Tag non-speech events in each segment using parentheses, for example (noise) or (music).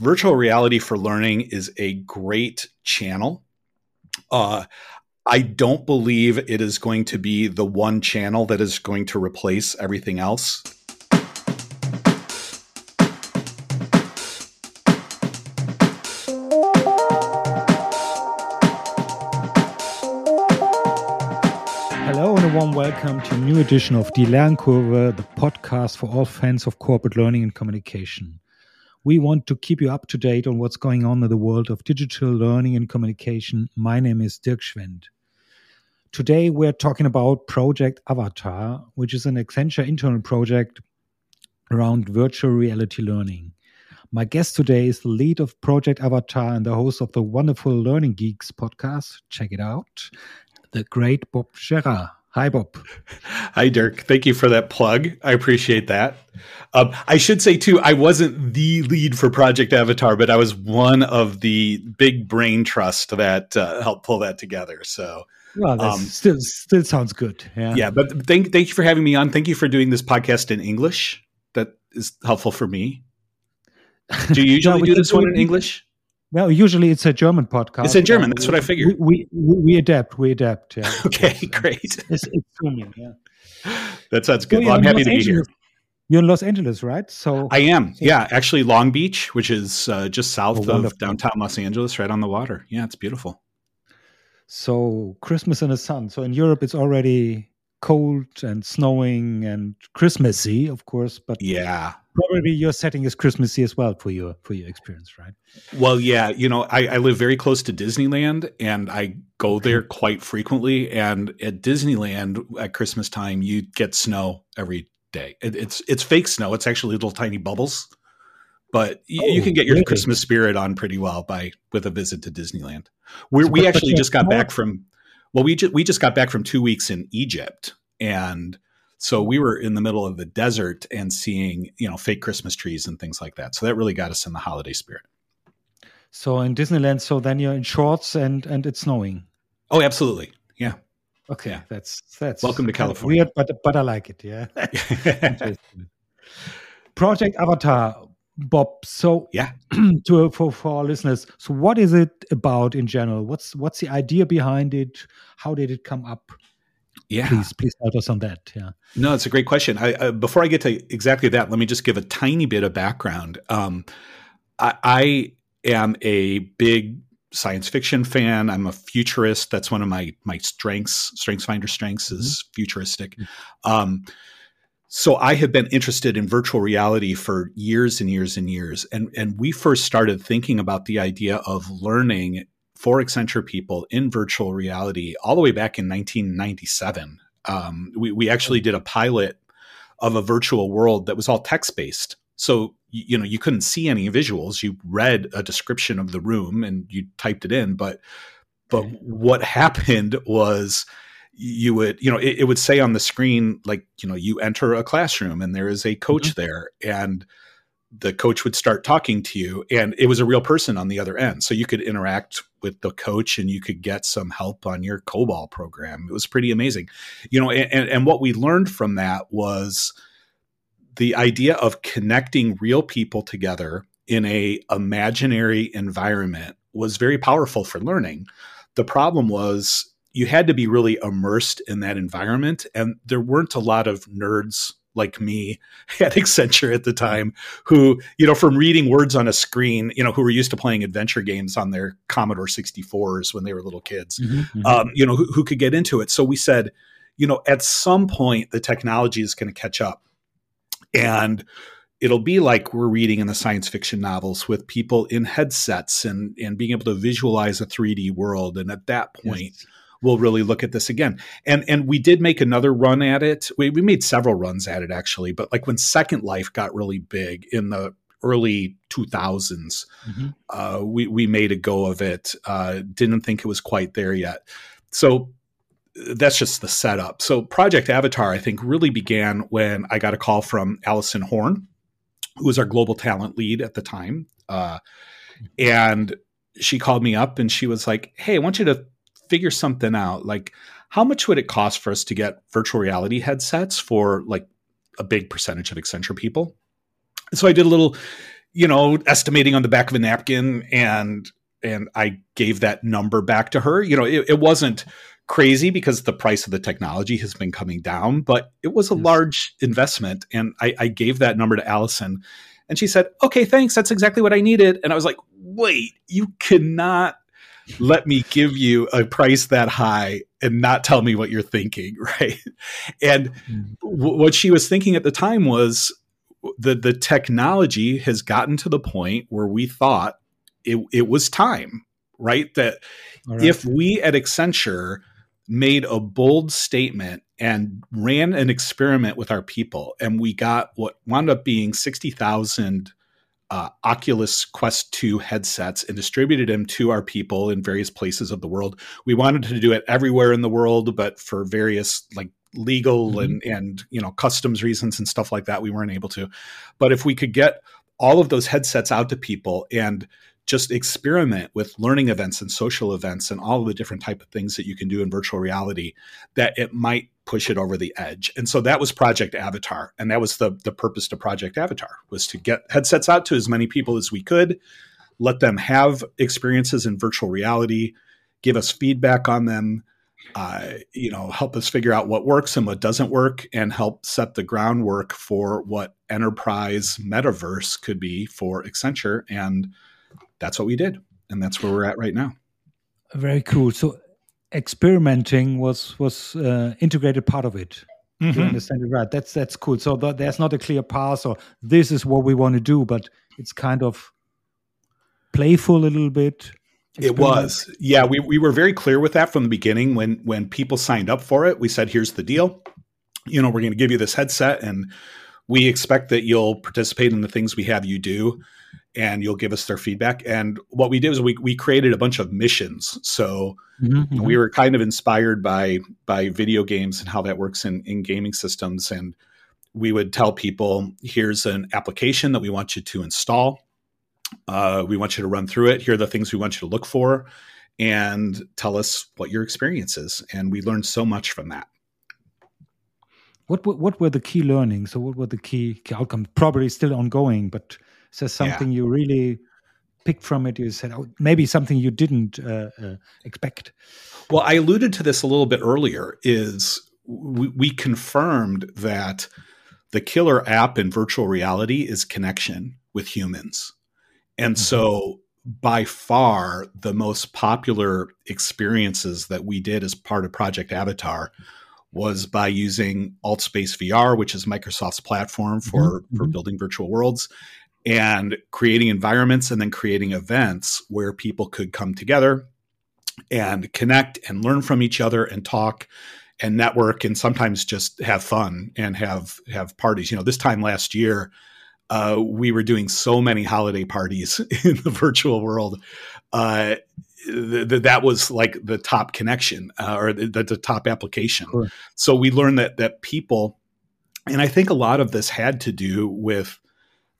virtual reality for learning is a great channel. Uh, I don't believe it is going to be the one channel that is going to replace everything else. Welcome to a new edition of Die Lernkurve, the podcast for all fans of corporate learning and communication. We want to keep you up to date on what's going on in the world of digital learning and communication. My name is Dirk Schwendt. Today, we're talking about Project Avatar, which is an Accenture internal project around virtual reality learning. My guest today is the lead of Project Avatar and the host of the wonderful Learning Geeks podcast. Check it out, the great Bob Gerard. Hi, Bob. Hi, Dirk. Thank you for that plug. I appreciate that. Um, I should say, too, I wasn't the lead for Project Avatar, but I was one of the big brain trust that uh, helped pull that together. So, well, um, still still sounds good. Yeah. Yeah. But thank, thank you for having me on. Thank you for doing this podcast in English. That is helpful for me. (laughs) Do you usually no, do this one in English? No, usually it's a German podcast. It's in German. That's what I figured. We we, we adapt. We adapt. Yeah. (laughs) okay, great. It's, it's German. Yeah. (laughs) That sounds good. So well, I'm happy Los to be Angeles. here. You're in Los Angeles, right? So I am. Yeah, actually, Long Beach, which is uh, just south oh, of downtown Los Angeles, right on the water. Yeah, it's beautiful. So Christmas in the sun. So in Europe, it's already cold and snowing and Christmassy, of course. But yeah, probably your setting is Christmassy as well for your for your experience, right? Well, yeah, you know, I, I live very close to Disneyland, and I go there quite frequently. And at Disneyland at Christmas time, you get snow every day. It, it's it's fake snow; it's actually little tiny bubbles. But you, oh, you can get your really? Christmas spirit on pretty well by with a visit to Disneyland. we so we actually just got back from well, we just we just got back from two weeks in Egypt, and so mm-hmm. we were in the middle of the desert and seeing you know fake Christmas trees and things like that. So that really got us in the holiday spirit. So in Disneyland, so then you're in shorts and and it's snowing. Oh, absolutely, yeah. Okay, yeah. that's that's welcome to California. Weird, but but I like it. Yeah. (laughs) Project Avatar Bob. So yeah, (clears throat) to for for our listeners. So what is it about in general? What's what's the idea behind it? How did it come up? Yeah, please please help us on that. Yeah. No, it's a great question. I, uh, before I get to exactly that, let me just give a tiny bit of background. Um, I, I am a big science fiction fan. I'm a futurist. That's one of my my strengths. Strengths finder strengths is mm-hmm. futuristic. Um, so I have been interested in virtual reality for years and years and years. And, and we first started thinking about the idea of learning for Accenture people in virtual reality all the way back in 1997. Um, we, we actually did a pilot of a virtual world that was all text based. So, you know, you couldn't see any visuals. You read a description of the room and you typed it in. But, but what (laughs) happened was, you would you know it, it, would say on the screen like you know you enter a classroom and there is a coach mm-hmm. there and the coach would start talking to you and it was a real person on the other end. So you could interact with the coach and you could get some help on your cobol program. It was pretty amazing. You know and, and what we learned from that was the idea of connecting real people together in a imaginary environment was very powerful for learning. The problem was you had to be really immersed in that environment. And there weren't a lot of nerds like me (laughs) at Accenture at the time who, you know, from reading words on a screen, you know, who were used to playing adventure games on their Commodore 64s when they were little kids, mm-hmm, mm-hmm. Um, you know, who, who could get into it. So we said, you know, at some point the technology is going to catch up. And it'll be like we're reading in the science fiction novels with people in headsets and and being able to visualize a 3D world. And at that point, yes we'll really look at this again. And and we did make another run at it. We we made several runs at it actually, but like when Second Life got really big in the early 2000s, mm-hmm. uh, we we made a go of it. Uh, didn't think it was quite there yet. So that's just the setup. So Project Avatar, I think, really began when I got a call from Allison Horn, who was our global talent lead at the time. Uh, and she called me up and she was like, Hey, I want you to figure something out. Like, how much would it cost for us to get virtual reality headsets for like a big percentage of Accenture people? So I did a little, you know, estimating on the back of a napkin and and I gave that number back to her. You know, it, it wasn't crazy because the price of the technology has been coming down, but it was a yes. large investment. And I, I gave that number to Allison and she said, okay, thanks. That's exactly what I needed. And I was like, wait, you cannot let me give you a price that high and not tell me what you're thinking. (laughs) Right. And mm. w- what she was thinking at the time was the, the technology has gotten to the point where we thought it, it was time, right? That right. if we at Accenture made a bold statement and ran an experiment with our people, and we got what wound up being 60,000 uh, Oculus Quest 2 headsets and distributed them to our people in various places of the world. We wanted to do it everywhere in the world, but for various like legal mm-hmm. and and you know customs reasons and stuff like that, we weren't able to. But if we could get all of those headsets out to people and just experiment with learning events and social events and all of the different type of things that you can do in virtual reality that it might push it over the edge and so that was project avatar and that was the the purpose to project avatar was to get headsets out to as many people as we could let them have experiences in virtual reality give us feedback on them uh, you know help us figure out what works and what doesn't work and help set the groundwork for what enterprise metaverse could be for accenture and that's what we did, and that's where we're at right now. Very cool. So experimenting was was uh, integrated part of it. Mm -hmm. understand it right? That's that's cool. So th there's not a clear path, or this is what we want to do, but it's kind of playful a little bit. It was, yeah. We we were very clear with that from the beginning. When when people signed up for it, we said, "Here's the deal. You know, we're going to give you this headset, and we expect that you'll participate in the things we have you do." And you'll give us their feedback. And what we did was we we created a bunch of missions. So mm-hmm. we were kind of inspired by by video games and how that works in in gaming systems. And we would tell people, here's an application that we want you to install. Uh, we want you to run through it. Here are the things we want you to look for, and tell us what your experience is. And we learned so much from that. What what were the key learnings? So what were the key, key outcomes? Probably still ongoing, but so something yeah. you really picked from it? You said oh, maybe something you didn't uh, uh, expect. Well, I alluded to this a little bit earlier. Is we, we confirmed that the killer app in virtual reality is connection with humans, and mm-hmm. so by far the most popular experiences that we did as part of Project Avatar was by using AltSpace VR, which is Microsoft's platform for, mm-hmm. for mm-hmm. building virtual worlds, and creating environments and then creating events where people could come together and connect and learn from each other and talk and network and sometimes just have fun and have have parties. You know this time last year uh, we were doing so many holiday parties (laughs) in the virtual world. Uh, th- th- that was like the top connection uh, or the, the, top application. Sure. so we learned that that people and i think a lot of this had to do with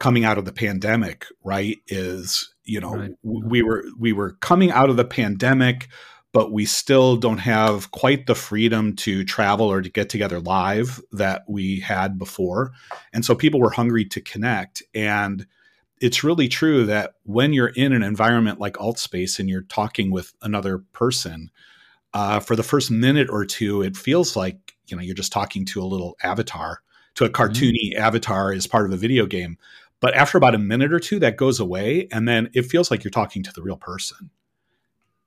coming out of the pandemic, right? Is you know right. we were we were coming out of the pandemic, but we still don't have quite the freedom to travel or to get together live that we had before, and so people were hungry to connect. And it's really true that when you're in an environment like AltSpace and you're talking with another person, uh, for the first minute or two, it feels like you know you're just talking to a little avatar, to a mm-hmm. cartoony mm-hmm. avatar as part of a video game. But after about a minute or two, that goes away. And then it feels like you're talking to the real person.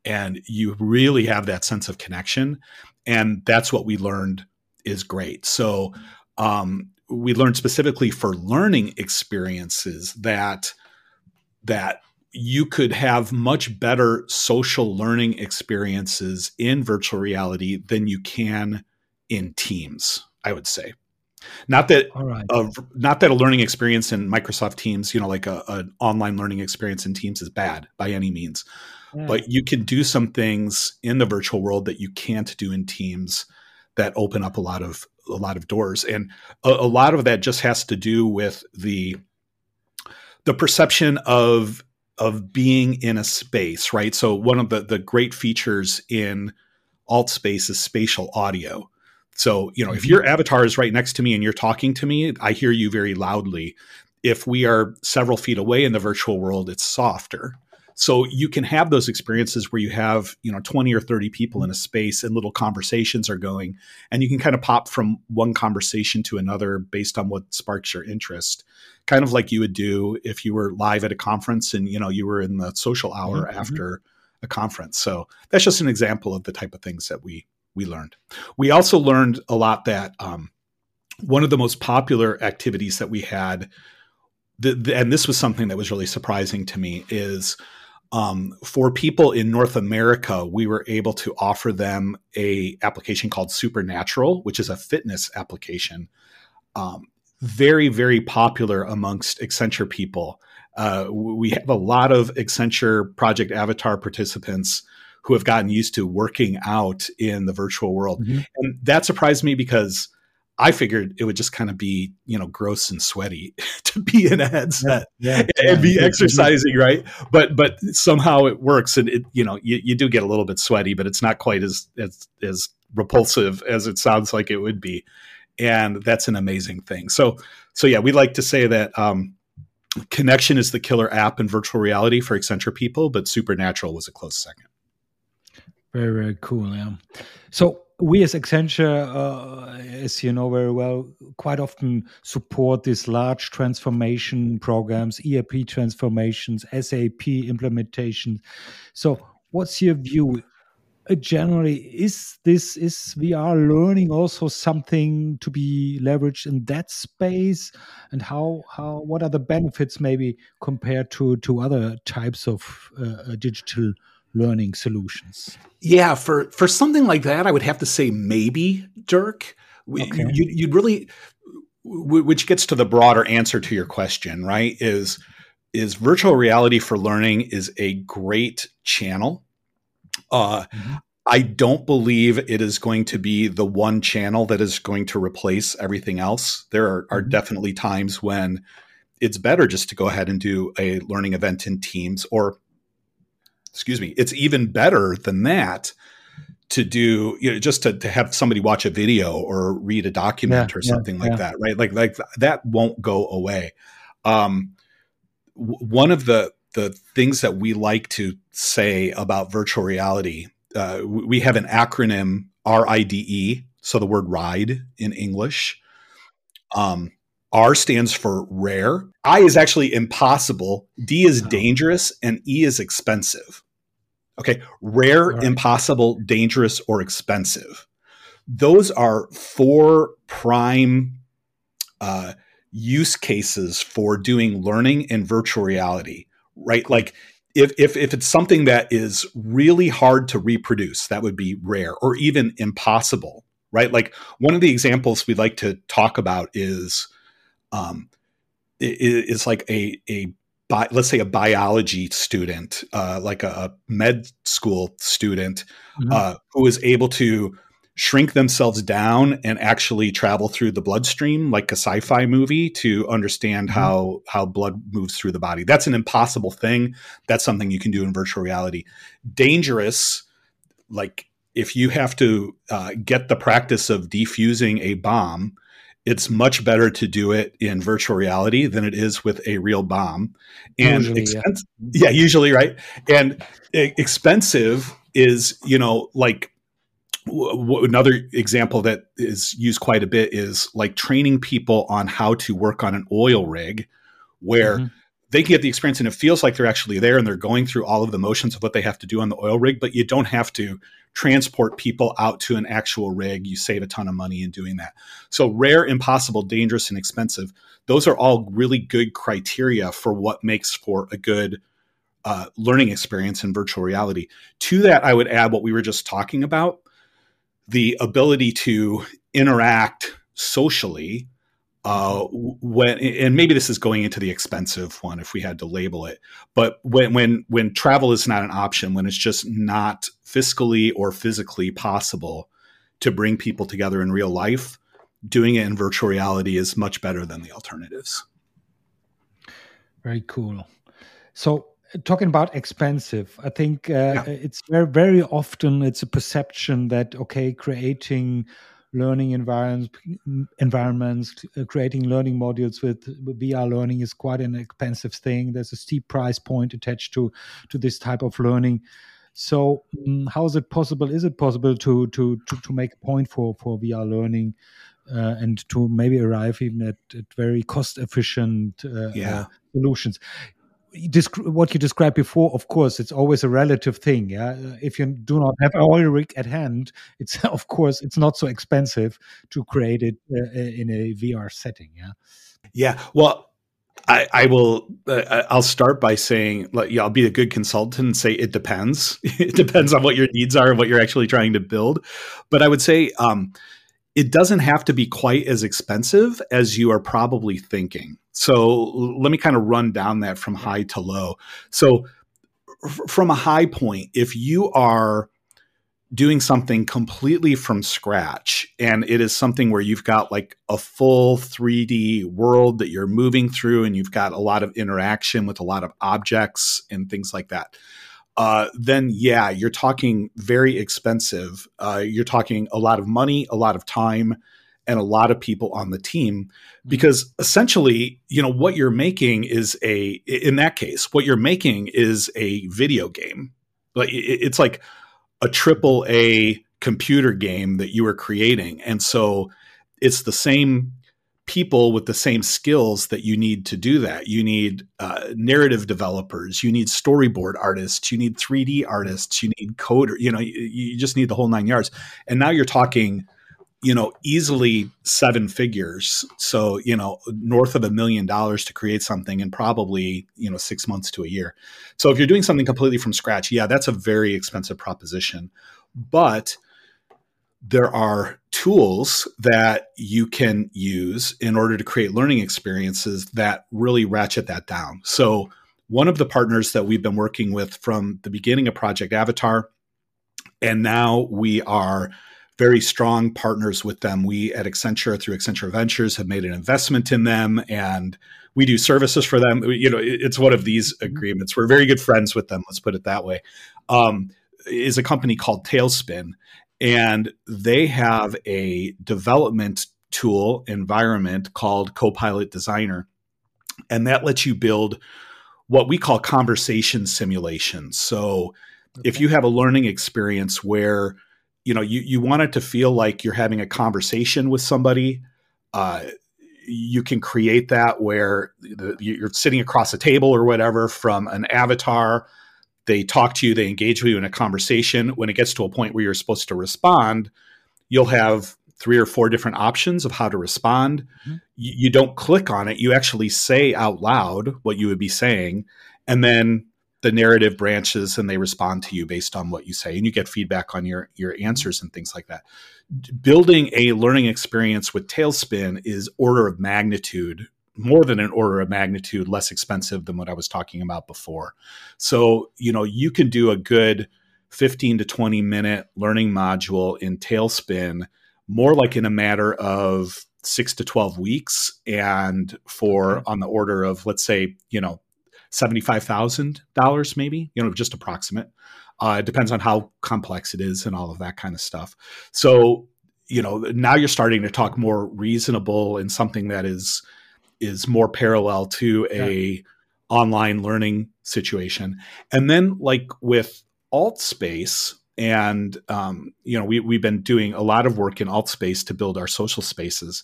And you really have that sense of connection. And that's what we learned is great. So um, we learned specifically for learning experiences that that you could have much better social learning experiences in virtual reality than you can in teams, I would say. Not that a, not that a learning experience in Microsoft Teams, you know, like a, an online learning experience in Teams is bad by any means. Yeah. But you can do some things in the virtual world that you can't do in Teams that open up a lot of a lot of doors. And a, a lot of that just has to do with the the perception of of being in a space, right? So one of the the great features in AltSpace is spatial audio. So, you know, if mm-hmm. your avatar is right next to me and you're talking to me, I hear you very loudly. if we are several feet away in the virtual world, it's softer. So you can have those experiences where you have, you know, 20 or 30 people in a space and little conversations are going and you can kind of pop from one conversation to another based on what sparks your interest. Kind of like you would do if you were live at a conference and, you know, you were in the social hour mm-hmm. after a conference. So that's just an example of the type of things that we we learned. We also learned a lot that um, one of the most popular activities that we had the, the, and this was something that was really surprising to me is um, for people in North America, we were able to offer them a application called Supernatural, which is a fitness application. Um, very, very popular amongst Accenture people. Uh, we have a lot of Accenture Project Avatar participants who have gotten used to working out in the virtual world. Mm-hmm. And that surprised me because I figured it would just kind of be, you know, gross and sweaty (laughs) to be in a headset yeah, yeah, (laughs) and be yeah, exercising, right? But but somehow it works, and it you know you, you do get a little bit sweaty, but it's not quite as as as repulsive as it sounds like it would be, and that's an amazing thing. So so yeah, we like to say that um, Connection is the killer app in virtual reality for Accenture people, but Supernatural was a close second. Very very cool, yeah. So we as Accenture, uh, as you know very well, quite often support these large transformation programs, ERP transformations, SAP implementation. So, what's your view? Uh, generally, is this is we are learning also something to be leveraged in that space? And how how what are the benefits maybe compared to to other types of uh, uh digital learning solutions? Yeah, for for something like that, I would have to say maybe, Dirk. Okay. You, you'd really, which gets to the broader answer to your question, right? Is is virtual reality for learning is a great channel. Uh, mm-hmm. I don't believe it is going to be the one channel that is going to replace everything else. There are, are mm-hmm. definitely times when it's better just to go ahead and do a learning event in Teams or excuse me, it's even better than that to do you know just to, to have somebody watch a video or read a document yeah, or something yeah, like yeah. that right like like that won't go away um, w- one of the the things that we like to say about virtual reality uh, we have an acronym RIDE so the word ride in English um, R stands for rare. I is actually impossible. D is dangerous, and E is expensive. Okay, rare, right. impossible, dangerous, or expensive. Those are four prime uh, use cases for doing learning in virtual reality, right? Like if, if, if it's something that is really hard to reproduce, that would be rare or even impossible, right? Like one of the examples we'd like to talk about is um, is like a, a bi- let's say a biology student, uh, like a, a, med school student, mm-hmm. uh, who is able to shrink themselves down and actually travel through the bloodstream like a sci-fi movie to understand mm-hmm. how how blood moves through the body. That's an impossible thing. That's something you can do in virtual reality. Dangerous, like if you have to uh, get the practice of defusing a bomb it's much better to do it in virtual reality than it is with a real bomb. And usually, expense- yeah. yeah. usually, right? And expensive is, you know, like w- w- another example that is used quite a bit is like training people on how to work on an oil rig where mm-hmm. They can get the experience and it feels like they're actually there and they're going through all of the motions of what they have to do on the oil rig, but you don't have to transport people out to an actual rig. You save a ton of money in doing that. So, rare, impossible, dangerous, and expensive, those are all really good criteria for what makes for a good uh, learning experience in virtual reality. To that, I would add what we were just talking about the ability to interact socially uh, when and maybe this is going into the expensive one if we had to label it but when when when travel is not an option when it's just not fiscally or physically possible to bring people together in real life doing it in virtual reality is much better than the alternatives very cool so talking about expensive i think uh, yeah. it's very very often it's a perception that okay creating learning environments, environments uh, creating learning modules with, VR learning is quite an expensive thing. There's a steep price point attached to to this type of learning. So, um, how is it possible? Is it possible to to to, to make a point for for VR learning? Uh, and to maybe arrive even at, at very cost efficient uh, yeah. uh, solutions what you described before, of course, it's always a relative thing. Yeah, if you do not have oil rig at hand, (laughs) it's of course it's not so expensive to create it uh, uh in a VR setting. Yeah. Yeah. Well, I, I will. Uh, I'll start by saying, yeah, I'll be a good consultant and say it depends. (laughs) it depends on what your needs are and what you're actually trying to build. But I would say. Um, it doesn't have to be quite as expensive as you are probably thinking. So let me kind of run down that from high to low. So f- from a high point, if you are doing something completely from scratch and it is something where you've got like a full 3D world that you're moving through and you've got a lot of interaction with a lot of objects and things like that uh, then yeah, you're talking very expensive. Uh, you're talking a lot of money, a lot of time, and a lot of people on the team mm-hmm. because essentially, you know, what you're making is a, in that case, what you're making is a video game. Like it's like a triple A computer game that you are creating. And so it's the same people with the same skills that you need to do that. You need uh, narrative developers, you need storyboard artists, you need 3D artists, you need coder. You know, you, you just need the whole nine yards. And now you're talking, you know, easily seven figures. So you know, north of a million dollars to create something, and probably you know six months to a year. So if you're doing something completely from scratch, yeah, that's a very expensive proposition. But there are tools that you can use in order to create learning experiences that really ratchet that down. So, one of the partners that we've been working with from the beginning of Project Avatar, and now we are very strong partners with them. We at Accenture, through Accenture Ventures, have made an investment in them and we do services for them. You know, it's one of these mm-hmm. agreements. We're very good friends with them, let's put it that way. Um, is a company called Talespin and they have a development tool environment called Copilot Designer. And that lets you build what we call conversation simulations. So okay. if you have a learning experience where you know you, you want it to feel like you're having a conversation with somebody, uh, you can create that where you're sitting across a table or whatever from an avatar they talk to you, they engage with you in a conversation. When it gets to a point where you're supposed to respond, you'll have three or four different options of how to respond. Mm-hmm. You, you don't click on it, you actually say out loud what you would be saying. And then the narrative branches and they respond to you based on what you say and you get feedback on your your mm-hmm. answers and things like that building a learning experience with Talespin is order of magnitude more than an order of magnitude less expensive than what I was talking about before. So, you know, you can do a good 15 to 20 minute learning module in Talespin more like in a matter of six to 12 weeks and for on the order of, let's say, you know, $75,000 maybe, you know, just approximate. Uh, it depends on how complex it is and all of that kind of stuff. So, you know, now you're starting to talk more reasonable and something that is, is more parallel to a yeah. online learning situation. And then like with AltSpace and um, you know we, we've been doing a lot of work in AltSpace to build our social spaces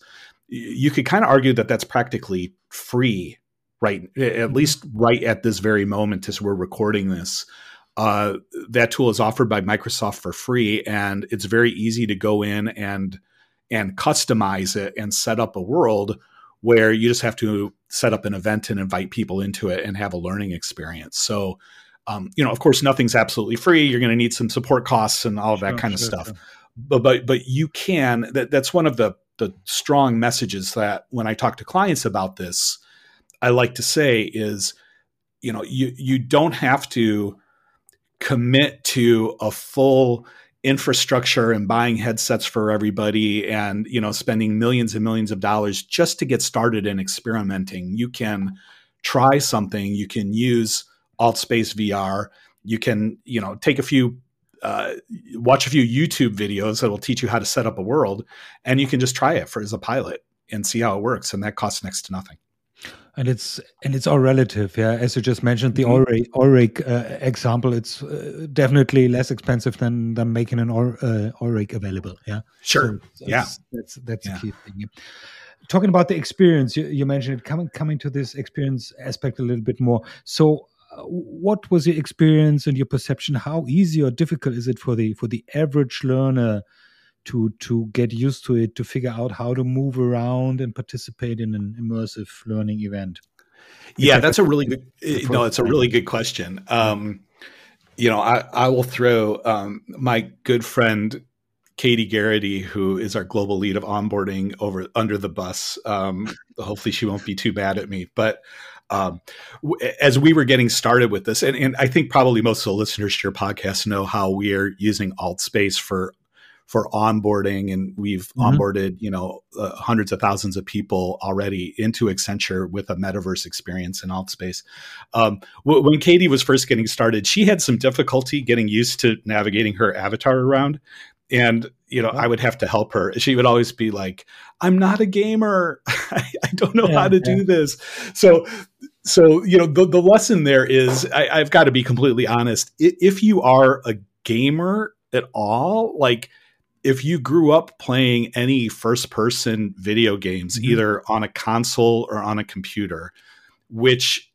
you could kind of argue that that's practically free right at mm-hmm. least right at this very moment as we're recording this uh, that tool is offered by microsoft for free and it's very easy to go in and and customize it and set up a world where you just have to set up an event and invite people into it and have a learning experience. So, um, you know, of course, nothing's absolutely free. You're going to need some support costs and all of that sure, kind of sure, stuff. Sure. But but but you can. That, that's one of the the strong messages that when I talk to clients about this, I like to say is, you know, you you don't have to commit to a full infrastructure and buying headsets for everybody and you know spending millions and millions of dollars just to get started in experimenting. You can try something. You can use altspace vr you can you know take a few uh, watch a few YouTube videos that will teach you how to set up a world, and you can just try it for as a pilot and see how it works, and that costs next to nothing. And it's and it's all relative, yeah. As you just mentioned, the mm-hmm. oil rig uh, example, it's uh, definitely less expensive than than making an Or, uh, oil rig available, yeah. Sure, so yeah, that's that's yeah. the key thing. Talking about the experience, you, you mentioned it coming coming to this experience aspect a little bit more. So, what was your experience and your perception? How easy or difficult is it for the for the average learner to to get used to it, to figure out how to move around and participate in an immersive learning event? Yeah, that's a really good. Eh, no, it's a really good question. Um, you know, I, I will throw um, my good friend Katie Garrity, who is our global lead of onboarding, over under the bus. Um, hopefully, she won't be too bad at me. But um, w- as we were getting started with this, and, and, I think probably most of the listeners to your podcast know how we are using AltSpace for for onboarding, and we've mm-hmm. onboarded you know uh, hundreds of thousands of people already into Accenture with a metaverse experience in AltSpace. Um, w- when Katie was first getting started, she had some difficulty getting used to navigating her avatar around and you know, I would have to help her. She would always be like, "I'm not a gamer. (laughs) I, I don't know yeah, how to yeah. do this." So, so you know, the the lesson there is, I, I've got to be completely honest. If you are a gamer at all, like if you grew up playing any first person video games, mm-hmm. either on a console or on a computer, which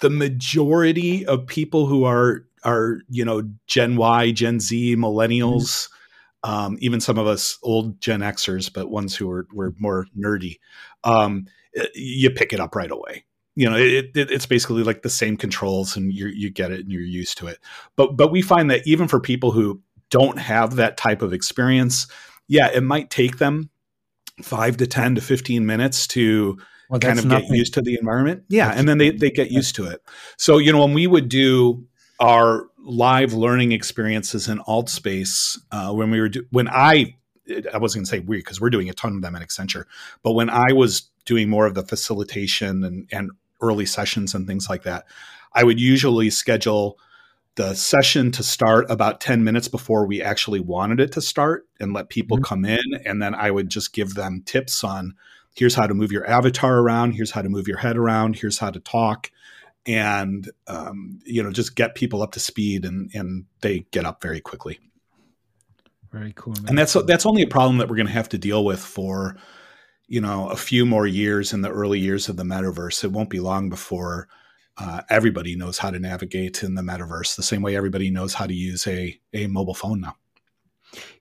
the majority of people who are are you know Gen Y, Gen Z, millennials. Mm-hmm um, even some of us old Gen Xers, but ones who were, were more nerdy, um, you pick it up right away. You know, it, it, it's basically like the same controls, and you you get it, and you're used to it. But but we find that even for people who don't have that type of experience, yeah, it might take them five to ten to fifteen minutes to well, kind of nothing. get used to the environment. Yeah, that's and then they they get used to it. So you know, when we would do our live learning experiences in AltSpace uh, when we were do- when I I wasn't going to say we because we're doing a ton of them at Accenture, but when I was doing more of the facilitation and, and early sessions and things like that, I would usually schedule the session to start about 10 minutes before we actually wanted it to start and let people mm-hmm. come in. And then I would just give them tips on here's how to move your avatar around, here's how to move your head around, here's how to talk and um, you know just get people up to speed and and they get up very quickly very cool man. and that's that's only a problem that we're going to have to deal with for you know a few more years in the early years of the metaverse it won't be long before uh, everybody knows how to navigate in the metaverse the same way everybody knows how to use a a mobile phone now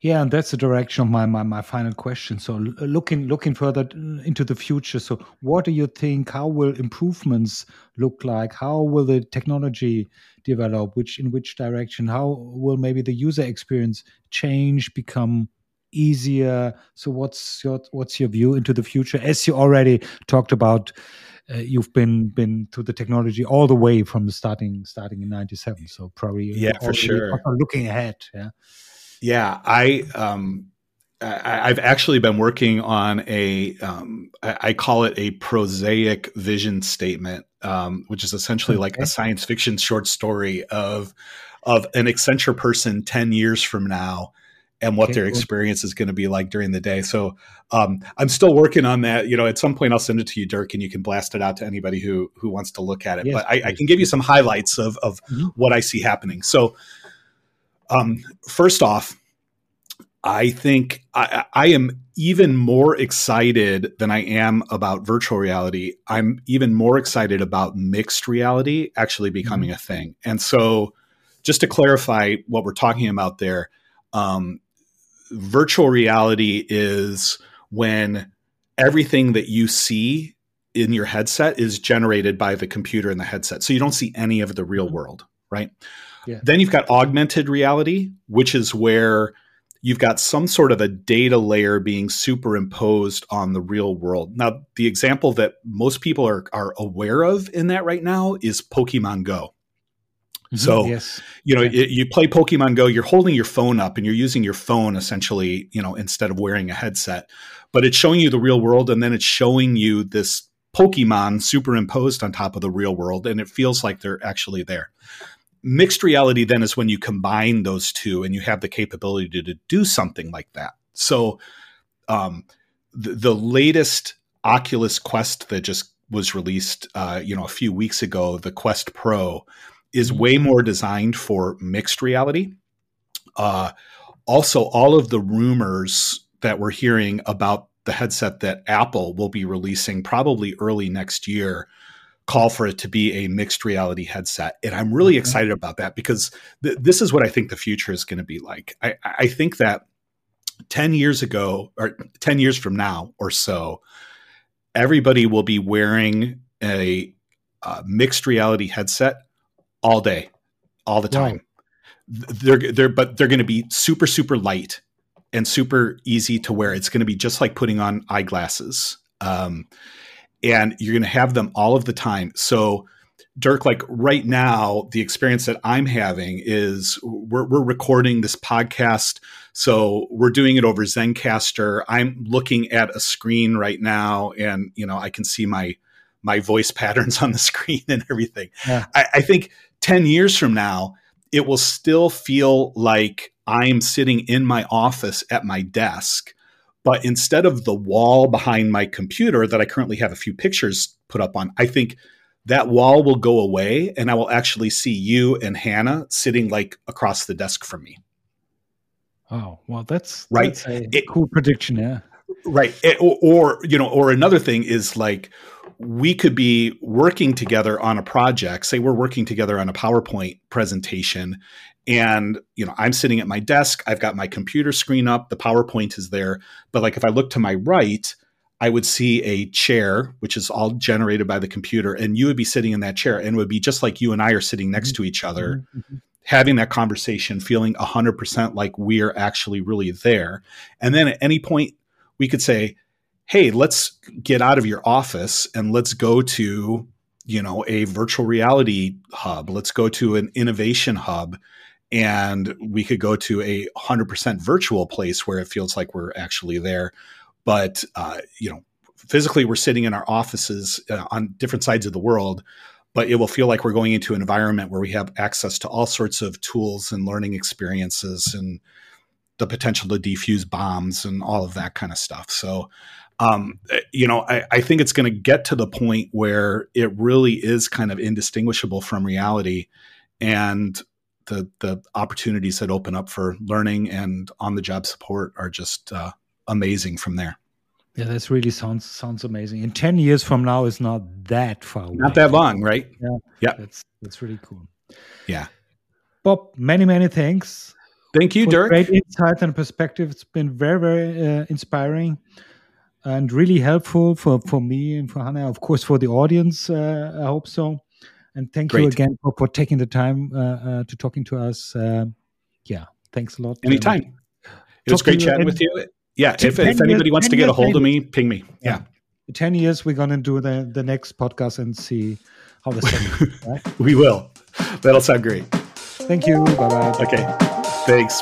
yeah, and that's the direction of my, my, my final question. So looking looking further into the future, so what do you think? How will improvements look like? How will the technology develop? Which in which direction? How will maybe the user experience change, become easier? So what's your what's your view into the future? As you already talked about, uh, you've been been to the technology all the way from the starting starting in '97. So probably yeah, for sure. Looking ahead, yeah. Yeah, I um, I, have actually been working on a um, I, I, call it a prosaic vision statement, um, which is essentially okay. like a science fiction short story of of an Accenture person ten years from now and what okay, their experience is going to be like during the day. So um, I'm still working on that. You know, at some point I'll send it to you, Dirk, and you can blast it out to anybody who who wants to look at it. Yes, but I, I, can give you some highlights of of mm-hmm. what I see happening. So um, first off, I think I, I, am even more excited than I am about virtual reality. I'm even more excited about mixed reality actually becoming mm-hmm. a thing. And so, just to clarify what we're talking about there, um, virtual reality is when everything that you see in your headset is generated by the computer in the headset. So you don't see any of the real world, right? Yeah. Then you've got augmented reality, which is where you've got some sort of a data layer being superimposed on the real world. Now, the example that most people are, are aware of in that right now is Pokemon Go. Mm-hmm. So, yes. you know, yeah. it, you play Pokemon Go, you're holding your phone up and you're using your phone essentially, you know, instead of wearing a headset. But it's showing you the real world and then it's showing you this Pokemon superimposed on top of the real world and it feels like they're actually there mixed reality then is when you combine those two and you have the capability to, to do something like that. So, um, the, the latest Oculus Quest that just was released, uh, you know, a few weeks ago, the Quest Pro, is mm-hmm. way more designed for mixed reality. Uh, also, all of the rumors that we're hearing about the headset that Apple will be releasing probably early next year call for it to be a mixed reality headset. And I'm really excited about that because th- this is what I think the future is going to be like. I, I think that 10 years ago, or 10 years from now or so, everybody will be wearing a uh, mixed reality headset all day, all the time. Wow. They're they're but they're going to be super super light and super easy to wear. It's going to be just like putting on eyeglasses. Um, and you're going to have them all of the time. So, Dirk, like right now, the experience that I'm having is we're, we're recording this podcast. So we're doing it over Zencastr. I'm looking at a screen right now, and you know I can see my my voice (laughs) patterns on the screen and everything. Yeah. I, I think ten years from now, it will still feel like I'm sitting in my office at my desk but instead of the wall behind my computer that I currently have a few pictures put up on, I think that wall will go away and I will actually see you and Hannah sitting like across the desk from me. Oh, well, that's right. That's a it, cool prediction. Yeah. Right. It, or, or, you know, or another thing is like we could be working together on a project. Say we're working together on a PowerPoint presentation and you know i'm sitting at my desk i've got my computer screen up the powerpoint is there but like if i look to my right i would see a chair which is all generated by the computer and you would be sitting in that chair and it would be just like you and i are sitting next to each other mm-hmm. mm-hmm. having that conversation feeling 100% like we're actually really there and then at any point we could say hey let's get out of your office and let's go to you know a virtual reality hub. Let's go to an innovation hub and we could go to a 100% virtual place where it feels like we're actually there. But uh, you know physically we're sitting in our offices uh, on different sides of the world but it will feel like we're going into an environment where we have access to all sorts of tools and learning experiences and the potential to defuse bombs and all of that kind of stuff. So um, eh, you know I, I think it's going to get to the point where it really is kind of indistinguishable from reality and the the opportunities that open up for learning and on the job support are just uh, amazing from there. Yeah, that's really sounds sounds amazing. In ten years from now is not that far away. Not that long, right? Yeah, yeah. That's that's really cool. Yeah, Bob, many many thanks. Thank you, Dirk. Great insight and perspective. It's been very very uh, inspiring and really helpful for for me and for Hannah. Of course, for the audience. Uh, I hope so. And thank Great. you again for, for taking the time uh, uh, to talking to us. Uh, yeah, thanks a lot. Anytime. Um, it was great chatting with you. Yeah, if, if anybody years, wants to get a hold of me, ping me. Yeah. yeah. 10 years, we're going to do the, the next podcast and see how this goes. (laughs) right? we will. That'll sound great. Thank you. Bye bye. Okay. Thanks.